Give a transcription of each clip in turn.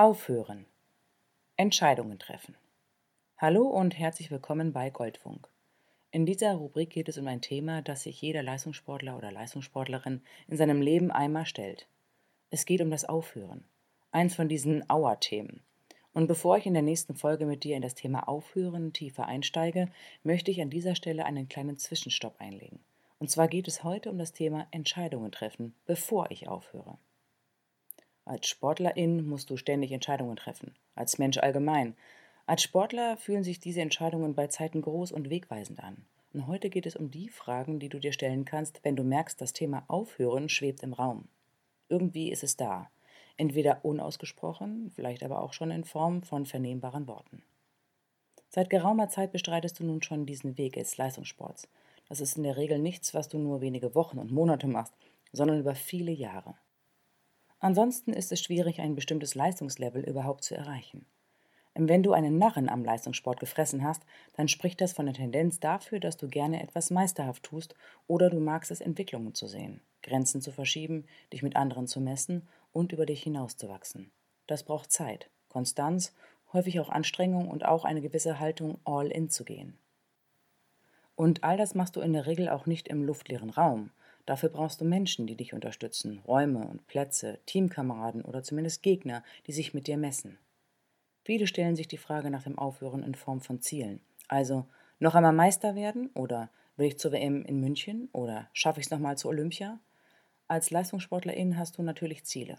Aufhören. Entscheidungen treffen. Hallo und herzlich willkommen bei Goldfunk. In dieser Rubrik geht es um ein Thema, das sich jeder Leistungssportler oder Leistungssportlerin in seinem Leben einmal stellt. Es geht um das Aufhören. Eins von diesen Auer-Themen. Und bevor ich in der nächsten Folge mit dir in das Thema Aufhören tiefer einsteige, möchte ich an dieser Stelle einen kleinen Zwischenstopp einlegen. Und zwar geht es heute um das Thema Entscheidungen treffen, bevor ich aufhöre. Als Sportlerin musst du ständig Entscheidungen treffen, als Mensch allgemein, als Sportler fühlen sich diese Entscheidungen bei Zeiten groß und wegweisend an. Und heute geht es um die Fragen, die du dir stellen kannst, wenn du merkst, das Thema Aufhören schwebt im Raum. Irgendwie ist es da. Entweder unausgesprochen, vielleicht aber auch schon in Form von vernehmbaren Worten. Seit geraumer Zeit bestreitest du nun schon diesen Weg des Leistungssports. Das ist in der Regel nichts, was du nur wenige Wochen und Monate machst, sondern über viele Jahre. Ansonsten ist es schwierig, ein bestimmtes Leistungslevel überhaupt zu erreichen. Wenn du einen Narren am Leistungssport gefressen hast, dann spricht das von der Tendenz dafür, dass du gerne etwas meisterhaft tust oder du magst es, Entwicklungen zu sehen, Grenzen zu verschieben, dich mit anderen zu messen und über dich hinauszuwachsen. Das braucht Zeit, Konstanz, häufig auch Anstrengung und auch eine gewisse Haltung, all in zu gehen. Und all das machst du in der Regel auch nicht im luftleeren Raum. Dafür brauchst du Menschen, die dich unterstützen, Räume und Plätze, Teamkameraden oder zumindest Gegner, die sich mit dir messen. Viele stellen sich die Frage nach dem Aufhören in Form von Zielen. Also noch einmal Meister werden oder will ich zur WM in München oder schaffe ich es nochmal zur Olympia? Als Leistungssportlerin hast du natürlich Ziele.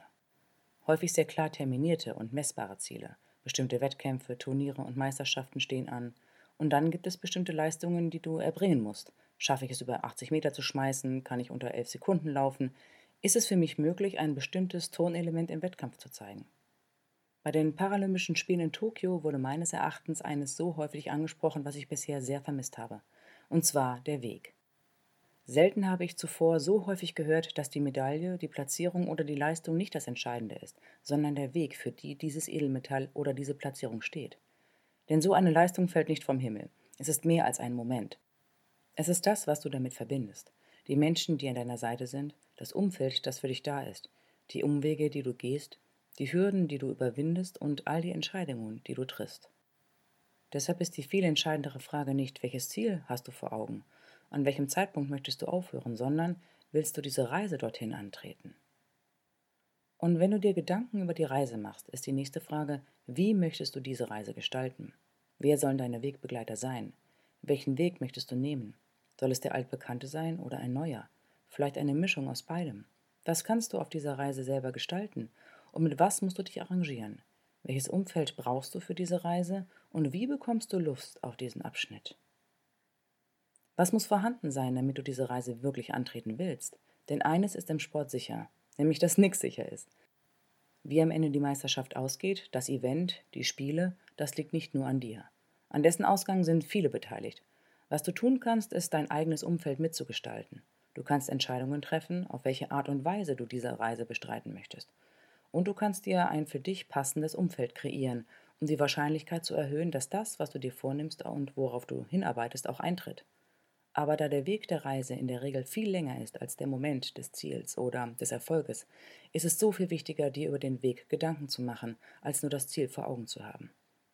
Häufig sehr klar terminierte und messbare Ziele. Bestimmte Wettkämpfe, Turniere und Meisterschaften stehen an. Und dann gibt es bestimmte Leistungen, die du erbringen musst. Schaffe ich es über 80 Meter zu schmeißen? Kann ich unter 11 Sekunden laufen? Ist es für mich möglich, ein bestimmtes Tonelement im Wettkampf zu zeigen? Bei den Paralympischen Spielen in Tokio wurde meines Erachtens eines so häufig angesprochen, was ich bisher sehr vermisst habe, und zwar der Weg. Selten habe ich zuvor so häufig gehört, dass die Medaille, die Platzierung oder die Leistung nicht das Entscheidende ist, sondern der Weg, für die dieses Edelmetall oder diese Platzierung steht. Denn so eine Leistung fällt nicht vom Himmel. Es ist mehr als ein Moment. Es ist das, was du damit verbindest. Die Menschen, die an deiner Seite sind, das Umfeld, das für dich da ist, die Umwege, die du gehst, die Hürden, die du überwindest und all die Entscheidungen, die du triffst. Deshalb ist die viel entscheidendere Frage nicht, welches Ziel hast du vor Augen, an welchem Zeitpunkt möchtest du aufhören, sondern willst du diese Reise dorthin antreten? Und wenn du dir Gedanken über die Reise machst, ist die nächste Frage, wie möchtest du diese Reise gestalten? Wer sollen deine Wegbegleiter sein? Welchen Weg möchtest du nehmen? Soll es der altbekannte sein oder ein neuer? Vielleicht eine Mischung aus beidem? Was kannst du auf dieser Reise selber gestalten und mit was musst du dich arrangieren? Welches Umfeld brauchst du für diese Reise und wie bekommst du Lust auf diesen Abschnitt? Was muss vorhanden sein, damit du diese Reise wirklich antreten willst? Denn eines ist im Sport sicher, nämlich dass nichts sicher ist. Wie am Ende die Meisterschaft ausgeht, das Event, die Spiele, das liegt nicht nur an dir. An dessen Ausgang sind viele beteiligt. Was du tun kannst, ist dein eigenes Umfeld mitzugestalten. Du kannst Entscheidungen treffen, auf welche Art und Weise du diese Reise bestreiten möchtest. Und du kannst dir ein für dich passendes Umfeld kreieren, um die Wahrscheinlichkeit zu erhöhen, dass das, was du dir vornimmst und worauf du hinarbeitest, auch eintritt. Aber da der Weg der Reise in der Regel viel länger ist als der Moment des Ziels oder des Erfolges, ist es so viel wichtiger, dir über den Weg Gedanken zu machen, als nur das Ziel vor Augen zu haben.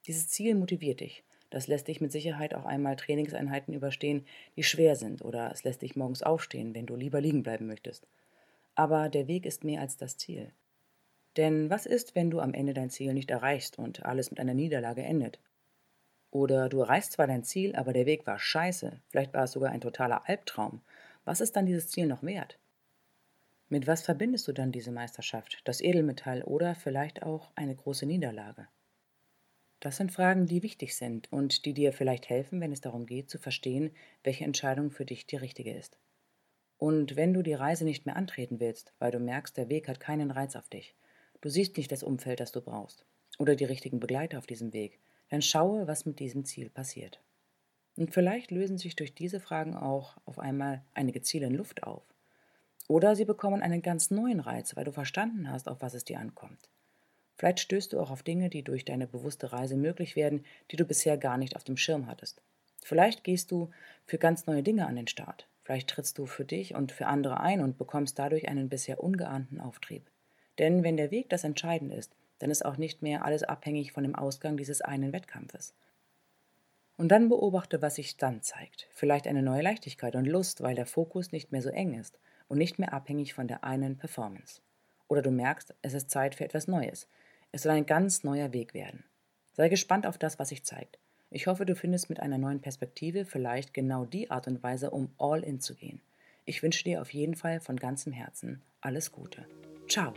Dieses Ziel motiviert dich. Das lässt dich mit Sicherheit auch einmal Trainingseinheiten überstehen, die schwer sind, oder es lässt dich morgens aufstehen, wenn du lieber liegen bleiben möchtest. Aber der Weg ist mehr als das Ziel. Denn was ist, wenn du am Ende dein Ziel nicht erreichst und alles mit einer Niederlage endet? Oder du erreichst zwar dein Ziel, aber der Weg war scheiße, vielleicht war es sogar ein totaler Albtraum. Was ist dann dieses Ziel noch wert? Mit was verbindest du dann diese Meisterschaft, das Edelmetall oder vielleicht auch eine große Niederlage? Das sind Fragen, die wichtig sind und die dir vielleicht helfen, wenn es darum geht, zu verstehen, welche Entscheidung für dich die richtige ist. Und wenn du die Reise nicht mehr antreten willst, weil du merkst, der Weg hat keinen Reiz auf dich, du siehst nicht das Umfeld, das du brauchst, oder die richtigen Begleiter auf diesem Weg, dann schaue, was mit diesem Ziel passiert. Und vielleicht lösen sich durch diese Fragen auch auf einmal einige Ziele in Luft auf. Oder sie bekommen einen ganz neuen Reiz, weil du verstanden hast, auf was es dir ankommt. Vielleicht stößt du auch auf Dinge, die durch deine bewusste Reise möglich werden, die du bisher gar nicht auf dem Schirm hattest. Vielleicht gehst du für ganz neue Dinge an den Start. Vielleicht trittst du für dich und für andere ein und bekommst dadurch einen bisher ungeahnten Auftrieb. Denn wenn der Weg das Entscheidende ist, dann ist auch nicht mehr alles abhängig von dem Ausgang dieses einen Wettkampfes. Und dann beobachte, was sich dann zeigt. Vielleicht eine neue Leichtigkeit und Lust, weil der Fokus nicht mehr so eng ist und nicht mehr abhängig von der einen Performance. Oder du merkst, es ist Zeit für etwas Neues. Es soll ein ganz neuer Weg werden. Sei gespannt auf das, was sich zeigt. Ich hoffe, du findest mit einer neuen Perspektive vielleicht genau die Art und Weise, um all in zu gehen. Ich wünsche dir auf jeden Fall von ganzem Herzen alles Gute. Ciao!